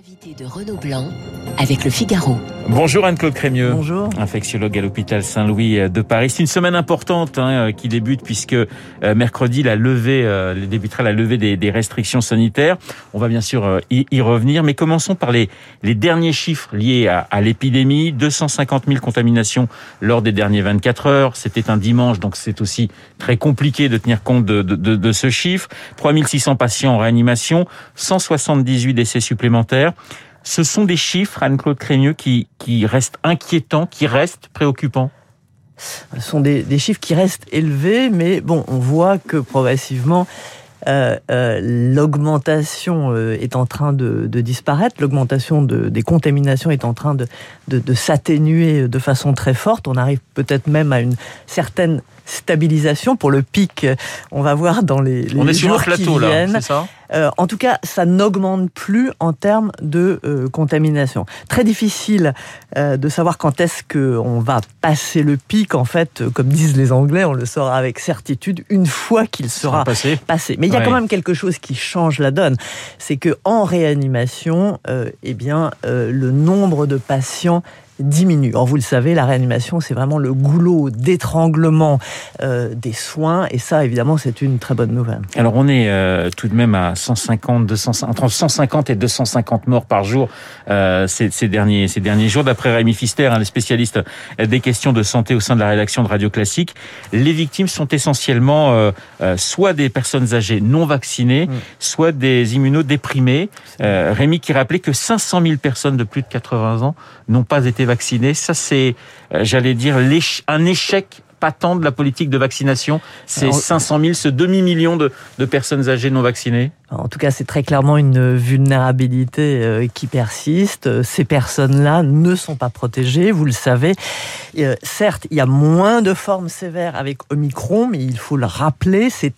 L'invité de Renaud Blanc avec le Figaro. Bonjour Anne-Claude Crémieux. Bonjour. Infectiologue à l'hôpital Saint-Louis de Paris. C'est une semaine importante hein, qui débute puisque euh, mercredi la levée euh, débutera la levée des, des, restrictions sanitaires. On va bien sûr euh, y, y, revenir, mais commençons par les, les derniers chiffres liés à, à l'épidémie. 250 000 contaminations lors des derniers 24 heures. C'était un dimanche, donc c'est aussi très compliqué de tenir compte de, de, de, de ce chiffre. 3600 patients en réanimation, 178 décès supplémentaires. Ce sont des chiffres, Anne-Claude Crémieux, qui, qui restent inquiétants, qui restent préoccupants Ce sont des, des, chiffres qui restent élevés, mais bon, on voit que progressivement, euh, euh, l'augmentation euh, est en train de, de disparaître, l'augmentation de, des contaminations est en train de, s'atténuer de façon très forte. On arrive peut-être même à une certaine stabilisation pour le pic. On va voir dans les, les on est jours sur un plateau, qui viennent. Là, ça? Euh, en tout cas, ça n'augmente plus en termes de euh, contamination. Très difficile euh, de savoir quand est-ce qu'on va passer le pic. En fait, comme disent les Anglais, on le saura avec certitude une fois qu'il sera passé. passé. Mais il y a ouais. quand même quelque chose qui change la donne. C'est que en réanimation, eh bien, le nombre de patients diminue. Or, vous le savez, la réanimation, c'est vraiment le goulot d'étranglement euh, des soins, et ça, évidemment, c'est une très bonne nouvelle. Alors, on est euh, tout de même à 150, 200, entre 150 et 250 morts par jour euh, ces, ces, derniers, ces derniers jours. D'après Rémi Fister, un des spécialistes des questions de santé au sein de la rédaction de Radio Classique, les victimes sont essentiellement euh, soit des personnes âgées non vaccinées, mmh. soit des immunodéprimés. Rémi qui rappelait que 500 000 personnes de plus de 80 ans n'ont pas été vaccinés. Ça, c'est, euh, j'allais dire, un échec patent de la politique de vaccination. C'est 500 000, ce demi-million de, de, personnes âgées non vaccinées. En tout cas, c'est très clairement une vulnérabilité euh, qui persiste. Ces personnes-là ne sont pas protégées, vous le savez. Euh, certes, il y a moins de formes sévères avec Omicron, mais il faut le rappeler, c'est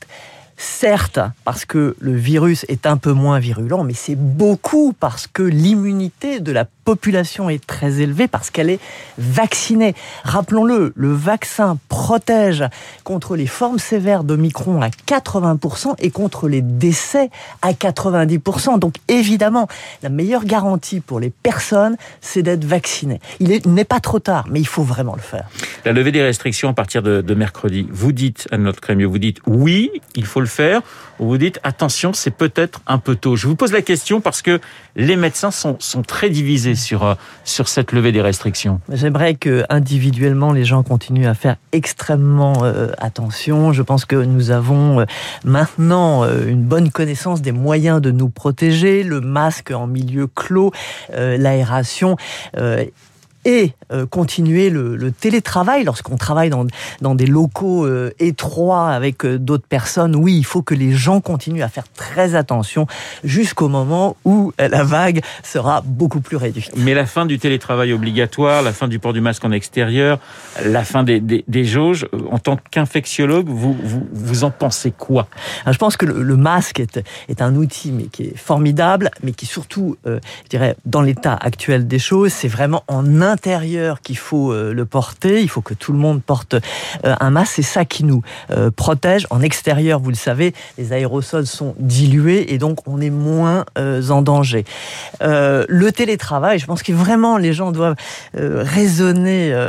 Certes, parce que le virus est un peu moins virulent, mais c'est beaucoup parce que l'immunité de la population est très élevée, parce qu'elle est vaccinée. Rappelons-le, le vaccin protège contre les formes sévères d'Omicron à 80% et contre les décès à 90%. Donc évidemment, la meilleure garantie pour les personnes, c'est d'être vacciné. Il n'est pas trop tard, mais il faut vraiment le faire. La levée des restrictions à partir de, mercredi, vous dites, Anne-Notre Crémieux, vous dites oui, il faut le faire, ou vous dites attention, c'est peut-être un peu tôt. Je vous pose la question parce que les médecins sont très divisés sur, sur cette levée des restrictions. J'aimerais que individuellement les gens continuent à faire extrêmement euh, attention. Je pense que nous avons euh, maintenant euh, une bonne connaissance des moyens de nous protéger, le masque en milieu clos, euh, l'aération et euh, continuer le, le télétravail lorsqu'on travaille dans, dans des locaux euh, étroits avec euh, d'autres personnes. Oui, il faut que les gens continuent à faire très attention jusqu'au moment où la vague sera beaucoup plus réduite. Mais la fin du télétravail obligatoire, la fin du port du masque en extérieur, la fin des, des, des jauges, en tant qu'infectiologue, vous, vous, vous en pensez quoi? Je pense que le, le, masque est, est un outil mais qui est formidable, mais qui surtout, je dirais, dans l'état actuel des choses, c'est vraiment en intérieur qu'il faut euh, le porter. Il faut que tout le monde porte euh, un masque. C'est ça qui nous euh, protège. En extérieur, vous le savez, les aérosols sont dilués et donc on est moins en danger. Le télétravail, je pense que vraiment les gens doivent raisonner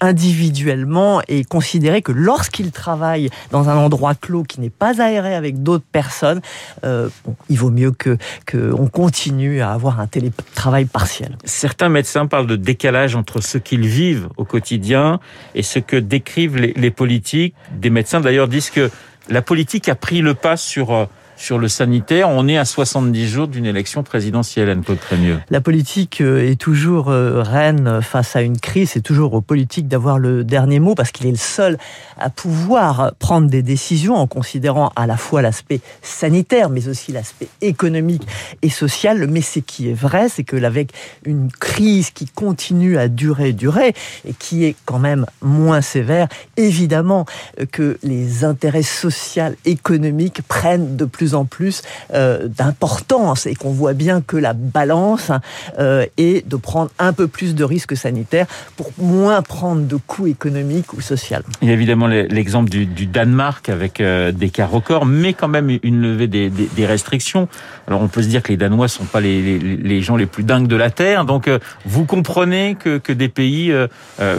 individuellement et considérer que lorsqu'ils travaillent dans un endroit clos qui n'est pas aéré avec d'autres personnes, il vaut mieux que qu'on continue à avoir un télétravail partiel. Certains médecins parlent de décalage entre ce qu'ils vivent au quotidien et ce que décrivent les, les politiques. Des médecins d'ailleurs disent que la politique a pris le pas sur sur le sanitaire. On est à 70 jours d'une élection présidentielle, Anne-Claude Crémieux. La politique est toujours reine face à une crise. C'est toujours aux politiques d'avoir le dernier mot parce qu'il est le seul à pouvoir prendre des décisions en considérant à la fois l'aspect sanitaire, mais aussi l'aspect économique et social. Mais ce qui est vrai, c'est que avec une crise qui continue à durer, durer, et qui est quand même moins sévère, évidemment que les intérêts sociaux, économiques prennent de plus plus en plus d'importance et qu'on voit bien que la balance est de prendre un peu plus de risques sanitaires pour moins prendre de coûts économiques ou sociaux. Il y a évidemment l'exemple du, Danemark avec des cas records, mais quand même une levée des, restrictions. Alors on peut se dire que les Danois sont pas les, gens les plus dingues de la terre, donc vous comprenez que des pays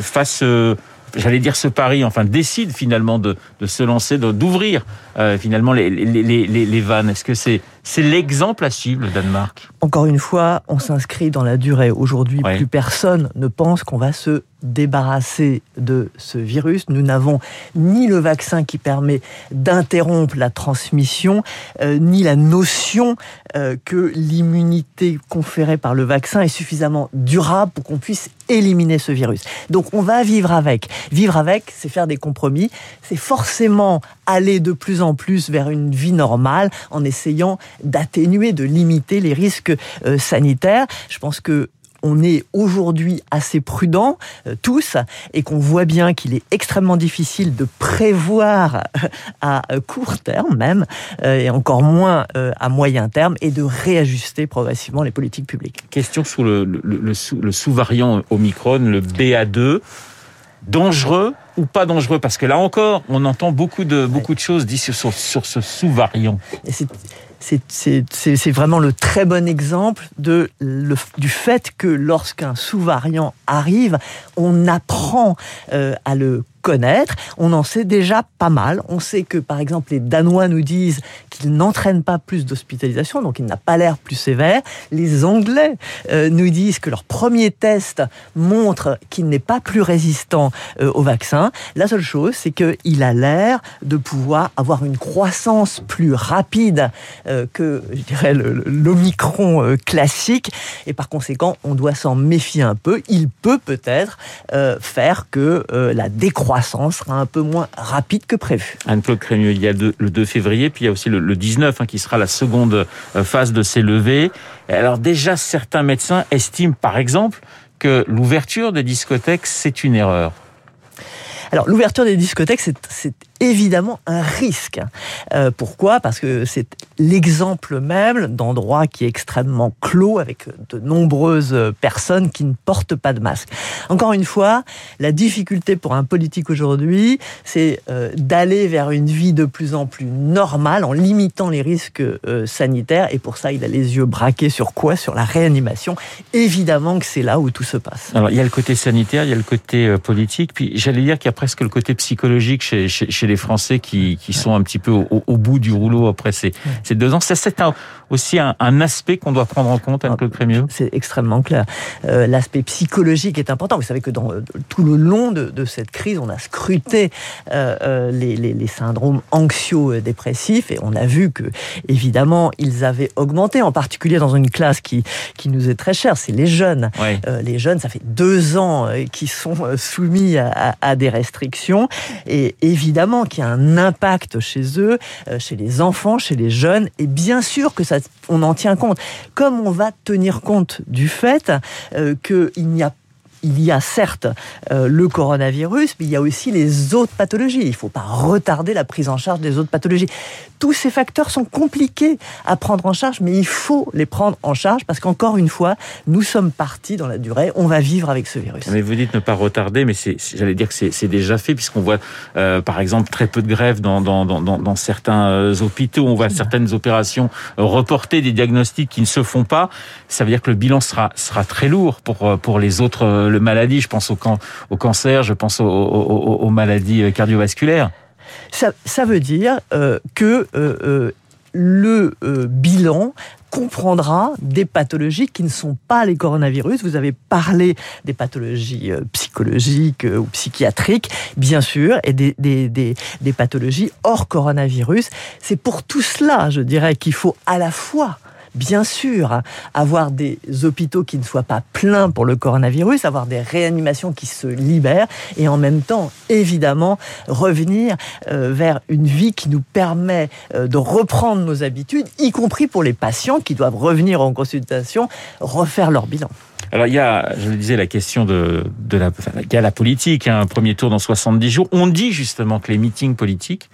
fassent j'allais dire ce pari, enfin décide finalement de, se lancer, d'ouvrir euh, finalement les, les, vannes. Est-ce que c'est c'est l'exemple à suivre le Danemark Encore une fois, on s'inscrit dans la durée. Aujourd'hui, plus personne ne pense qu'on va se débarrasser de ce virus. Nous n'avons ni le vaccin qui permet d'interrompre la transmission, euh, ni la notion euh, que l'immunité conférée par le vaccin est suffisamment durable pour qu'on puisse éliminer ce virus. Donc on va vivre avec. Vivre avec, c'est faire des compromis, c'est forcément aller de plus en plus vers une vie normale en essayant d'atténuer, de limiter les risques euh, sanitaires. Je pense que on est aujourd'hui assez prudents euh, tous et qu'on voit bien qu'il est extrêmement difficile de prévoir à court terme même euh, et encore moins à moyen terme et de réajuster progressivement les politiques publiques. Question sur le, le sous-variant Omicron, le BA2 dangereux ou pas dangereux? Parce que là encore, on entend beaucoup de, beaucoup de choses dites sur, sur ce sous-variant c'est vraiment le très bon exemple de, du fait que lorsqu'un sous-variant arrive, on apprend euh, à le connaître. On en sait déjà pas mal. On sait que, par exemple, les Danois nous disent qu'ils n'entraînent pas plus d'hospitalisation, donc il n'a pas l'air plus sévère. Les Anglais euh, nous disent que leur premier test montre qu'il n'est pas plus résistant euh, au vaccin. La seule chose, c'est qu'il a l'air de pouvoir avoir une croissance plus rapide euh, que, je dirais, l'Omicron classique. Et par conséquent, on doit s'en méfier un peu. Il peut peut-être faire que la décroissance croissance sera un peu moins rapide que prévu. Anne-Claude Crémieux, il y a le 2 février, puis il y a aussi le 19 hein, qui sera la seconde euh, phase de ces levées. Alors déjà, certains médecins estiment par exemple que l'ouverture des discothèques, c'est une erreur. Alors l'ouverture des discothèques, c'est évidemment un risque. Euh, pourquoi? Parce que c'est l'exemple même d'endroits qui est extrêmement clos avec de nombreuses personnes qui ne portent pas de masque. Encore une fois, la difficulté pour un politique aujourd'hui, c'est euh, d'aller vers une vie de plus en plus normale en limitant les risques euh, sanitaires. Et pour ça, il a les yeux braqués sur quoi? Sur la réanimation. Évidemment que c'est là où tout se passe. Alors, il y a le côté sanitaire, il y a le côté politique, puis j'allais dire qu'il y a presque le côté psychologique chez, chez, chez les Français qui, qui sont un petit peu au, bout du rouleau après ces, ces deux ans. C'est aussi un, un aspect qu'on doit prendre en compte, Anne-Claude Crémieux C'est extrêmement clair. Euh, l'aspect psychologique est important. Vous savez que dans euh, tout le long de, de cette crise, on a scruté euh, les, les, les, syndromes anxio-dépressifs et on a vu que, évidemment, ils avaient augmenté, en particulier dans une classe qui, qui nous est très chère, c'est les jeunes. les jeunes, ça fait deux ans qu'ils sont soumis à, à des restrictions et évidemment qu'il y a un impact chez eux, chez les enfants, chez les jeunes et bien sûr que ça on en tient compte. Comme on va tenir compte du fait euh, qu'il n'y a il y a certes euh, le coronavirus, mais il y a aussi les autres pathologies. Il ne faut pas retarder la prise en charge des autres pathologies. Tous ces facteurs sont compliqués à prendre en charge, mais il faut les prendre en charge parce qu'encore une fois, nous sommes partis dans la durée. On va vivre avec ce virus. Mais vous dites ne pas retarder, mais j'allais dire que c'est déjà fait puisqu'on voit, euh, par exemple, très peu de grèves dans, certains euh, hôpitaux. On voit certaines opérations reportées, des diagnostics qui ne se font pas. Ça veut dire que le bilan sera, très lourd pour les autres le. Je pense au, au cancer, je pense aux, maladies euh, cardiovasculaires. Ça, veut dire euh, que euh, le bilan comprendra des pathologies qui ne sont pas les coronavirus. Vous avez parlé des pathologies psychologiques ou psychiatriques, bien sûr, et des pathologies hors coronavirus. C'est pour tout cela, je dirais, qu'il faut à la fois bien sûr, avoir des hôpitaux qui ne soient pas pleins pour le coronavirus, avoir des réanimations qui se libèrent et en même temps, évidemment, revenir euh, vers une vie qui nous permet euh, de reprendre nos habitudes, y compris pour les patients qui doivent revenir en consultation, refaire leur bilan. Alors il y a, je le disais, la question de, de la, enfin, il y a la politique, hein, un premier tour dans 70 jours. On dit justement que les meetings politiques,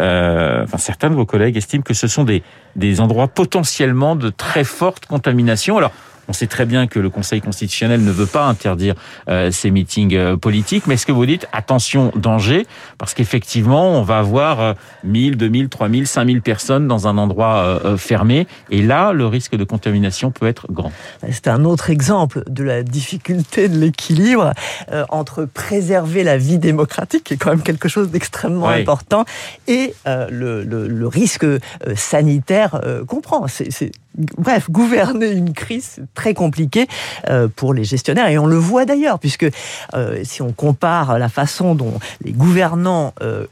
euh, enfin certains de vos collègues estiment que ce sont des, des endroits potentiellement de très forte contamination. Alors on sait très bien que le Conseil constitutionnel ne veut pas interdire euh, ces meetings euh, politiques, mais est-ce que vous dites attention, danger, parce qu'effectivement, on va avoir euh, 1000, 2000, 3000, 5000 personnes dans un endroit euh, euh, fermé, et là, le risque de contamination peut être grand. C'est un autre exemple de la difficulté de l'équilibre euh, entre préserver la vie démocratique, qui est quand même quelque chose d'extrêmement Oui. important, et euh, le, le- le risque sanitaire euh, qu'on prend. C'est- Bref, gouverner une crise, très compliqué euh, pour les gestionnaires. Et on le voit d'ailleurs, puisque euh, si on compare la façon dont les gouvernants euh,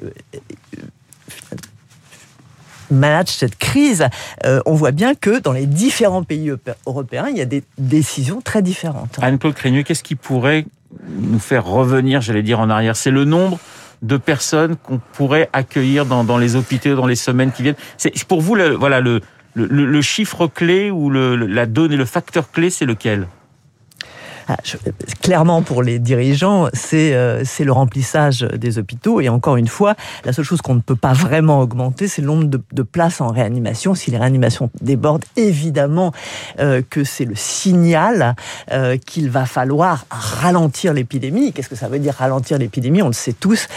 managent cette crise, euh, on voit bien que dans les différents pays europé- européens, il y a des décisions très différentes. Anne-Claude Crémieux, qu'est-ce qui pourrait nous faire revenir, j'allais dire, en arrière? C'est le nombre de personnes qu'on pourrait accueillir dans, dans les hôpitaux dans les semaines qui viennent. C'est pour vous, le, voilà, le, le, chiffre clé ou le, la donne et le facteur clé, c'est lequel? Ah, clairement, pour les dirigeants, c'est euh, c'est le remplissage des hôpitaux. Et encore une fois, la seule chose qu'on ne peut pas vraiment augmenter, c'est le nombre de, places en réanimation. Si les réanimations débordent, évidemment euh, que c'est le signal euh, qu'il va falloir ralentir l'épidémie. Qu'est-ce que ça veut dire ralentir l'épidémie? On le sait tous,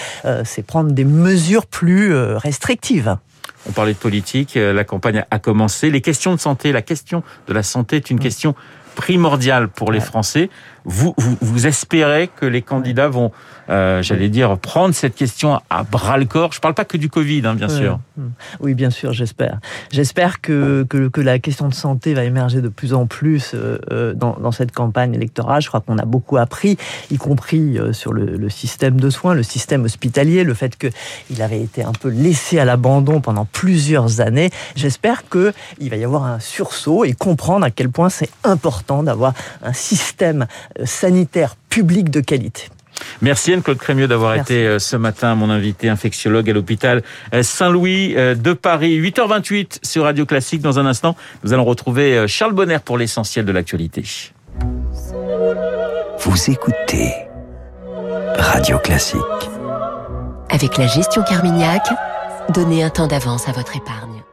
c'est prendre des mesures plus restrictives. On parlait de politique, euh, la campagne a commencé. Les questions de santé, la question de la santé est une question primordiale pour les. Français. Vous, vous, vous espérez que les candidats vont, euh, j'allais dire, prendre cette question à bras le corps. Je parle pas que du Covid, hein, bien sûr. Mm. Oui, bien sûr, j'espère. J'espère que, que, que la question de santé va émerger de plus en plus euh, euh, dans, dans cette campagne électorale. Je crois qu'on a beaucoup appris, y compris sur le, le système de soins, le système hospitalier, le fait qu'il avait été un peu laissé à l'abandon pendant plusieurs années. J'espère qu'il va y avoir un sursaut et comprendre à quel point c'est important d'avoir un système sanitaire public de qualité. Merci Anne-Claude Crémieux d'avoir été euh, ce matin mon invité infectiologue à l'hôpital euh, Saint-Louis euh, de Paris. 8h28 sur Radio Classique. Dans un instant, nous allons retrouver Charles Bonner pour l'essentiel de l'actualité. Vous écoutez Radio Classique. Avec la gestion Carmignac, donnez un temps d'avance à votre épargne.